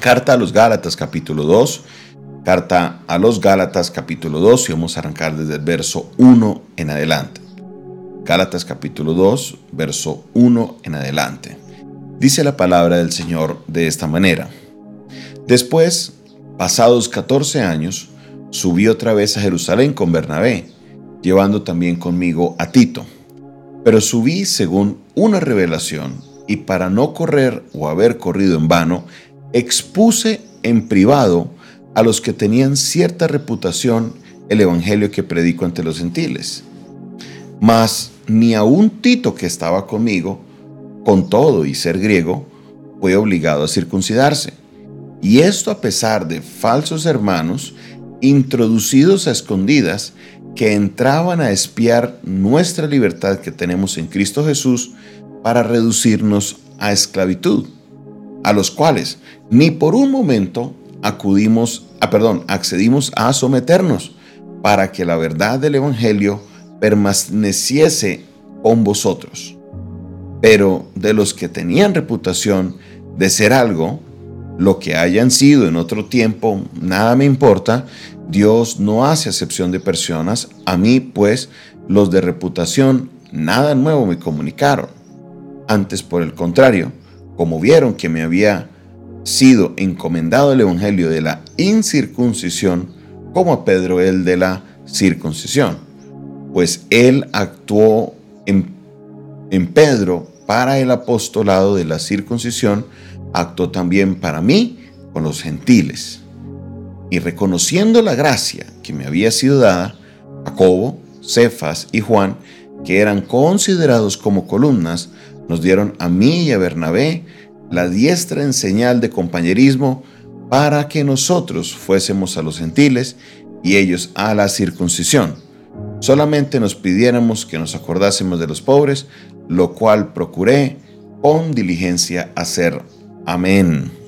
Carta a los Gálatas capítulo 2. Carta a los Gálatas capítulo 2 y vamos a arrancar desde el verso 1 en adelante. Gálatas capítulo 2, verso 1 en adelante. Dice la palabra del Señor de esta manera. Después, pasados 14 años, subí otra vez a Jerusalén con Bernabé, llevando también conmigo a Tito. Pero subí según una revelación y para no correr o haber corrido en vano, expuse en privado a los que tenían cierta reputación el evangelio que predico ante los gentiles. Mas ni aun Tito que estaba conmigo, con todo y ser griego, fue obligado a circuncidarse. Y esto a pesar de falsos hermanos introducidos a escondidas que entraban a espiar nuestra libertad que tenemos en Cristo Jesús para reducirnos a esclavitud, a los cuales ni por un momento acudimos, a, ah, perdón, accedimos a someternos para que la verdad del Evangelio permaneciese con vosotros. Pero de los que tenían reputación de ser algo, lo que hayan sido en otro tiempo, nada me importa, Dios no hace acepción de personas, a mí pues los de reputación nada nuevo me comunicaron. Antes por el contrario, como vieron que me había sido encomendado el Evangelio de la incircuncisión, como a Pedro el de la circuncisión, pues él actuó en, en Pedro para el apostolado de la circuncisión, actuó también para mí con los gentiles. Y reconociendo la gracia que me había sido dada, Jacobo, Cefas y Juan, que eran considerados como columnas, nos dieron a mí y a Bernabé la diestra en señal de compañerismo para que nosotros fuésemos a los gentiles y ellos a la circuncisión. Solamente nos pidiéramos que nos acordásemos de los pobres, lo cual procuré con diligencia hacer. Amén.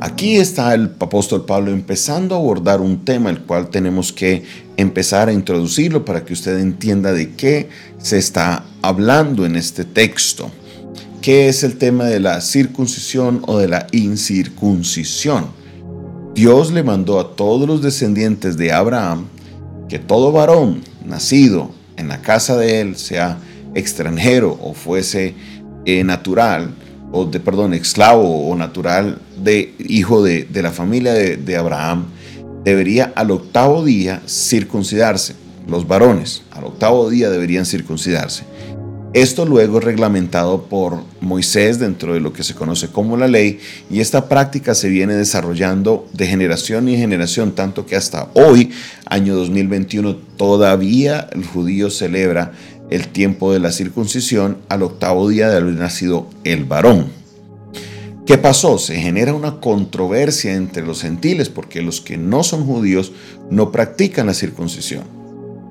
Aquí está el apóstol Pablo empezando a abordar un tema el cual tenemos que empezar a introducirlo para que usted entienda de qué se está hablando en este texto. ¿Qué es el tema de la circuncisión o de la incircuncisión? Dios le mandó a todos los descendientes de Abraham que todo varón nacido en la casa de él, sea extranjero o fuese eh, natural, o de, perdón, esclavo o natural de hijo de, la familia de, de Abraham, debería al octavo día circuncidarse. Los varones al octavo día deberían circuncidarse. Esto luego es reglamentado por Moisés dentro de lo que se conoce como la ley y esta práctica se viene desarrollando de generación en generación, tanto que hasta hoy, año 2021, todavía el judío celebra el tiempo de la circuncisión al octavo día de haber nacido el varón. ¿Qué pasó? Se genera una controversia entre los gentiles porque los que no son judíos no practican la circuncisión.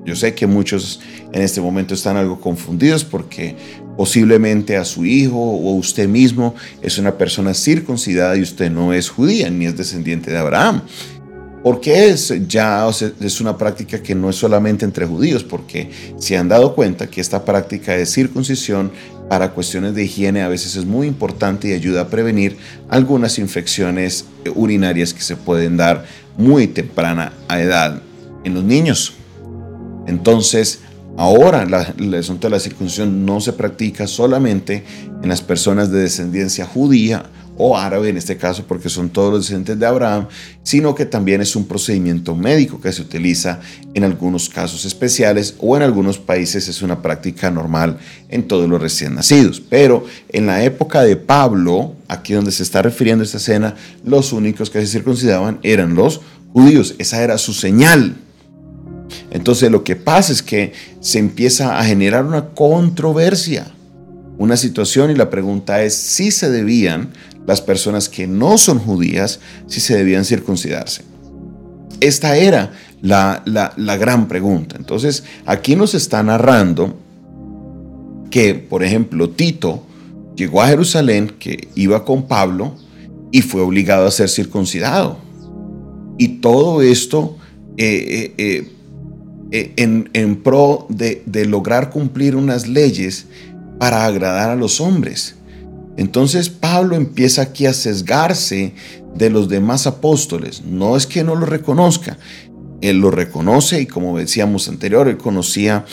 Yo sé que muchos en este momento están algo confundidos porque posiblemente a su hijo o usted mismo es una persona circuncidada y usted no es judía ni es descendiente de Abraham. Porque es ya es una práctica que no es solamente entre judíos, porque se han dado cuenta que esta práctica de circuncisión para cuestiones de higiene a veces es muy importante y ayuda a prevenir algunas infecciones urinarias que se pueden dar muy temprana a edad en los niños. Entonces, ahora el asunto de la circuncisión no se practica solamente en las personas de descendencia judía o árabe en este caso porque son todos los descendientes de Abraham, sino que también es un procedimiento médico que se utiliza en algunos casos especiales o en algunos países es una práctica normal en todos los recién nacidos. Pero en la época de Pablo, aquí donde se está refiriendo esta escena, los únicos que se circuncidaban eran los judíos, esa era su señal. Entonces lo que pasa es que se empieza a generar una controversia, una situación y la pregunta es si se debían las personas que no son judías si se debían circuncidarse. Esta era la, la, gran pregunta. Entonces, aquí nos está narrando que, por ejemplo, Tito llegó a Jerusalén, que iba con Pablo, y fue obligado a ser circuncidado. Y todo esto eh, eh, eh, en, en, pro de, de lograr cumplir unas leyes para agradar a los hombres. Entonces Pablo empieza aquí a sesgarse de los demás apóstoles. No es que no lo reconozca, él lo reconoce y como decíamos anterior, él conocía,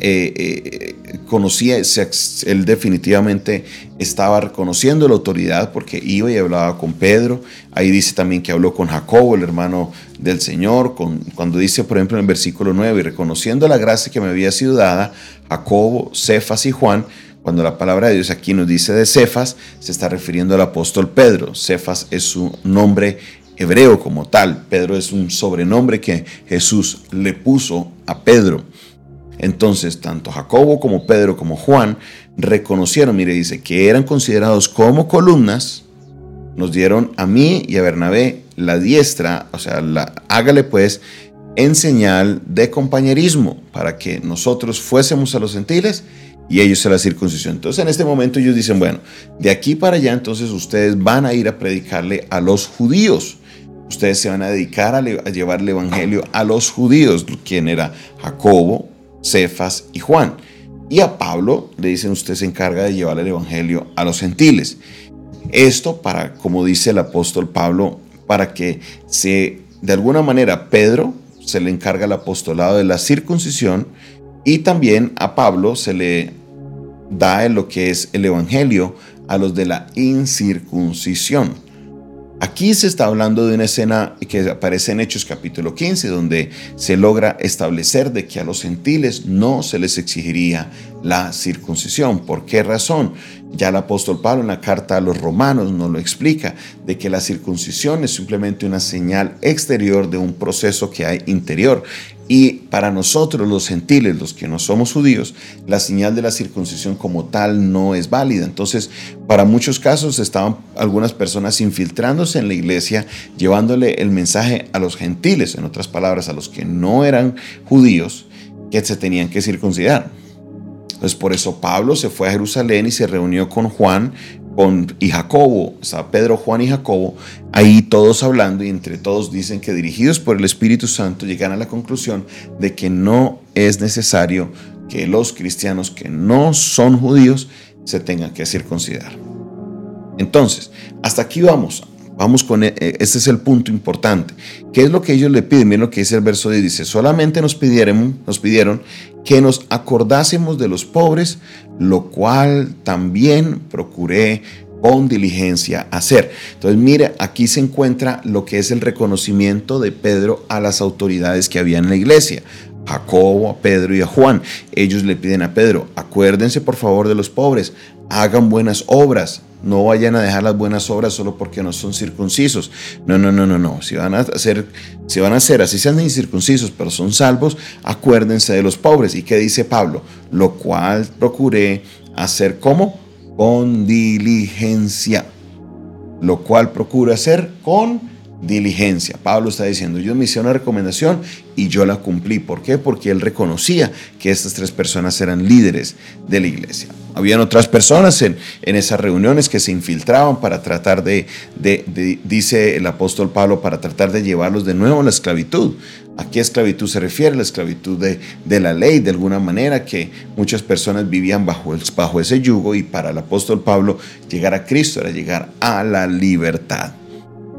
eh, eh, conocía, él definitivamente estaba reconociendo la autoridad porque iba y hablaba con Pedro. Ahí dice también que habló con Jacobo, el hermano del Señor, cuando dice, por ejemplo, en el versículo 9, y reconociendo la gracia que me había sido dada, Jacobo, Cefas y Juan, cuando la palabra de Dios aquí nos dice de Cefas, se está refiriendo al apóstol Pedro. Cefas es su nombre hebreo como tal. Pedro es un sobrenombre que Jesús le puso a Pedro. Entonces, tanto Jacobo como Pedro como Juan reconocieron, mire, dice, que eran considerados como columnas, nos dieron a mí y a Bernabé la diestra, o sea, la, hágale pues en señal de compañerismo para que nosotros fuésemos a los gentiles y ellos a la circuncisión. Entonces en este momento ellos dicen, bueno, de aquí para allá entonces ustedes van a ir a predicarle a los judíos. Ustedes se van a dedicar a, llevar el evangelio a los judíos, quien era Jacobo, Cefas y Juan. Y a Pablo le dicen, usted se encarga de llevar el evangelio a los gentiles. Esto para, como dice el apóstol Pablo, para que se, de alguna manera, Pedro se le encarga el apostolado de la circuncisión y también a Pablo se le da lo que es el Evangelio a los de la incircuncisión. Aquí se está hablando de una escena que aparece en Hechos capítulo 15, donde se logra establecer de que a los gentiles no se les exigiría la circuncisión. ¿Por qué razón? Ya el apóstol Pablo en la carta a los romanos nos lo explica, de que la circuncisión es simplemente una señal exterior de un proceso que hay interior. Y para nosotros los gentiles, los que no somos judíos, la señal de la circuncisión como tal no es válida. Entonces, para muchos casos estaban algunas personas infiltrándose en la iglesia, llevándole el mensaje a los gentiles, en otras palabras, a los que no eran judíos, que se tenían que circuncidar. Entonces, por eso Pablo se fue a Jerusalén y se reunió con Juan, con, y Jacobo, sea, Pedro, Juan y Jacobo, ahí todos hablando y entre todos dicen que dirigidos por el Espíritu Santo llegan a la conclusión de que no es necesario que los cristianos que no son judíos se tengan que circuncidar. Entonces, hasta aquí vamos. Vamos con, este es el punto importante. ¿Qué es lo que ellos le piden? Miren lo que dice el verso 10. Dice, solamente nos pidieron, nos pidieron que nos acordásemos de los pobres, lo cual también procuré con diligencia hacer. Entonces, mire, aquí se encuentra lo que es el reconocimiento de Pedro a las autoridades que había en la iglesia. Jacobo, a Pedro y a Juan. Ellos le piden a Pedro, acuérdense por favor de los pobres, hagan buenas obras, no vayan a dejar las buenas obras solo porque no son circuncisos. No, no, no, no, no. Si van a hacer, si van a hacer así sean incircuncisos, pero son salvos, acuérdense de los pobres. ¿Y qué dice Pablo? Lo cual procuré hacer como con diligencia. Lo cual procuro hacer con diligencia. Pablo está diciendo, yo me hice una recomendación y yo la cumplí. ¿Por qué? Porque él reconocía que estas tres personas eran líderes de la iglesia. Habían otras personas en, esas reuniones que se infiltraban para tratar de, dice el apóstol Pablo, para tratar de llevarlos de nuevo a la esclavitud. ¿A qué esclavitud se refiere? La esclavitud de, de, la ley, de alguna manera que muchas personas vivían bajo, el, bajo ese yugo y para el apóstol Pablo llegar a Cristo era llegar a la libertad.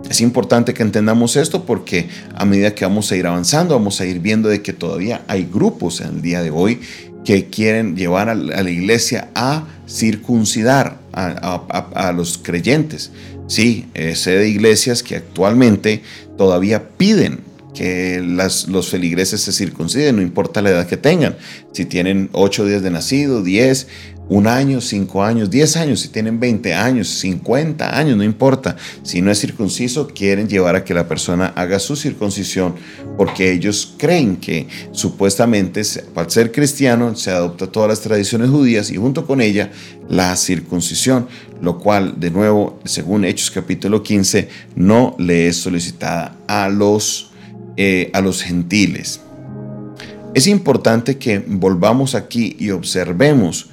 Es importante que entendamos esto porque a medida que vamos a ir avanzando, vamos a ir viendo de que todavía hay grupos en el día de hoy que quieren llevar a la iglesia a circuncidar a, los creyentes. Sí, sé de iglesias que actualmente todavía piden que los feligreses se circunciden, no importa la edad que tengan. Si tienen ocho días de nacido, 10, un año, cinco años, diez años, si tienen 20 años, 50 años, no importa. Si no es circunciso, quieren llevar a que la persona haga su circuncisión porque ellos creen que supuestamente al ser cristiano se adopta todas las tradiciones judías y junto con ella la circuncisión, lo cual de nuevo, según Hechos capítulo 15, no le es solicitada a los, eh, a los gentiles. Es importante que volvamos aquí y observemos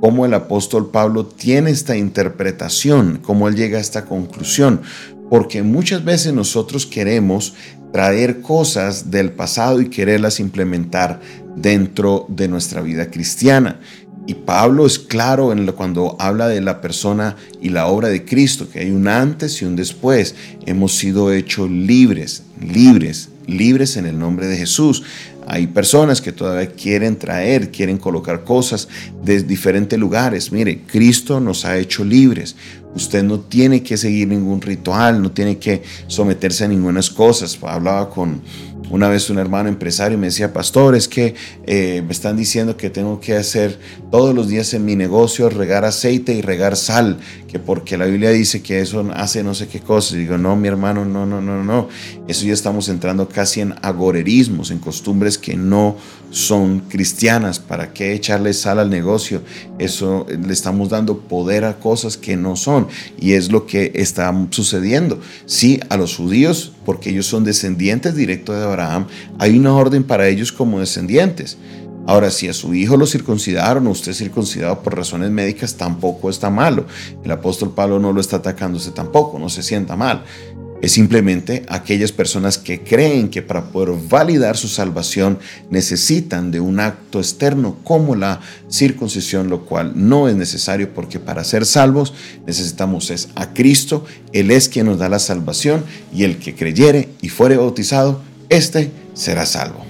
cómo el apóstol Pablo tiene esta interpretación, cómo él llega a esta conclusión, porque muchas veces nosotros queremos traer cosas del pasado y quererlas implementar dentro de nuestra vida cristiana. Y Pablo es claro cuando habla de la persona y la obra de Cristo, que hay un antes y un después. Hemos sido hechos libres, libres, libres en el nombre de Jesús. Hay personas que todavía quieren traer, quieren colocar cosas de diferentes lugares. Mire, Cristo nos ha hecho libres. Usted no tiene que seguir ningún ritual, no tiene que someterse a ninguna cosas. Hablaba con, una vez un hermano empresario me decía, pastor, es que eh, me están diciendo que tengo que hacer todos los días en mi negocio regar aceite y regar sal, que porque la Biblia dice que eso hace no sé qué cosas. Y digo, no, mi hermano, no, no, no, no. Eso ya estamos entrando casi en agorerismos, en costumbres que no son cristianas. ¿Para qué echarle sal al negocio? Eso le estamos dando poder a cosas que no son. Y es lo que está sucediendo. Sí, a los judíos, porque ellos son descendientes directos de Abraham, hay una orden para ellos como descendientes. Ahora, si a su hijo lo circuncidaron usted circuncidado por razones médicas, tampoco está malo. El apóstol Pablo no lo está atacándose tampoco, no se sienta mal. Es simplemente aquellas personas que creen que para poder validar su salvación necesitan de un acto externo como la circuncisión, lo cual no es necesario porque para ser salvos necesitamos es a Cristo, Él es quien nos da la salvación y el que creyere y fuere bautizado, éste será salvo.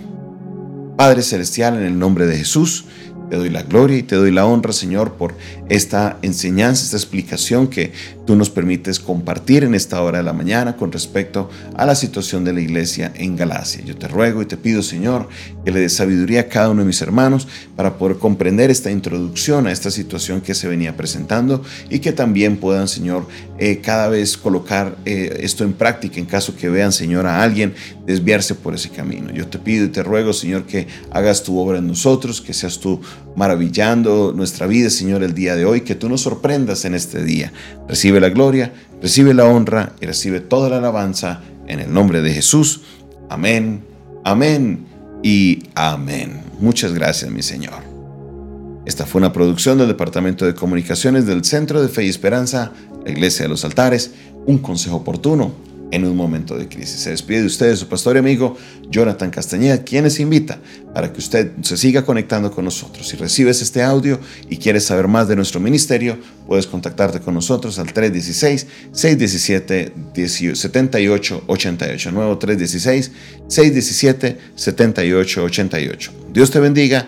Padre Celestial, en el nombre de Jesús, te doy la gloria y te doy la honra, Señor, por esta enseñanza, esta explicación que tú nos permites compartir en esta hora de la mañana con respecto a la situación de la iglesia en Galacia. Yo te ruego y te pido, Señor, que le des sabiduría a cada uno de mis hermanos para poder comprender esta introducción a esta situación que se venía presentando y que también puedan, Señor, eh, cada vez colocar eh, esto en práctica en caso que vean, Señor, a alguien desviarse por ese camino. Yo te pido y te ruego, Señor, que hagas tu obra en nosotros, que seas tú maravillando nuestra vida, Señor, el día de hoy, que tú nos sorprendas en este día. Recibe la gloria, recibe la honra y recibe toda la alabanza en el nombre de Jesús. Amén, amén y amén. Muchas gracias, mi Señor. Esta fue una producción del Departamento de Comunicaciones del Centro de Fe y Esperanza, la Iglesia de los Altares, un consejo oportuno en un momento de crisis. Se despide de ustedes su pastor y amigo Jonathan Castañeda, quien les invita para que usted se siga conectando con nosotros. Si recibes este audio y quieres saber más de nuestro ministerio, puedes contactarte con nosotros al 316-617-7888. Nuevo 316-617-7888. Dios te bendiga.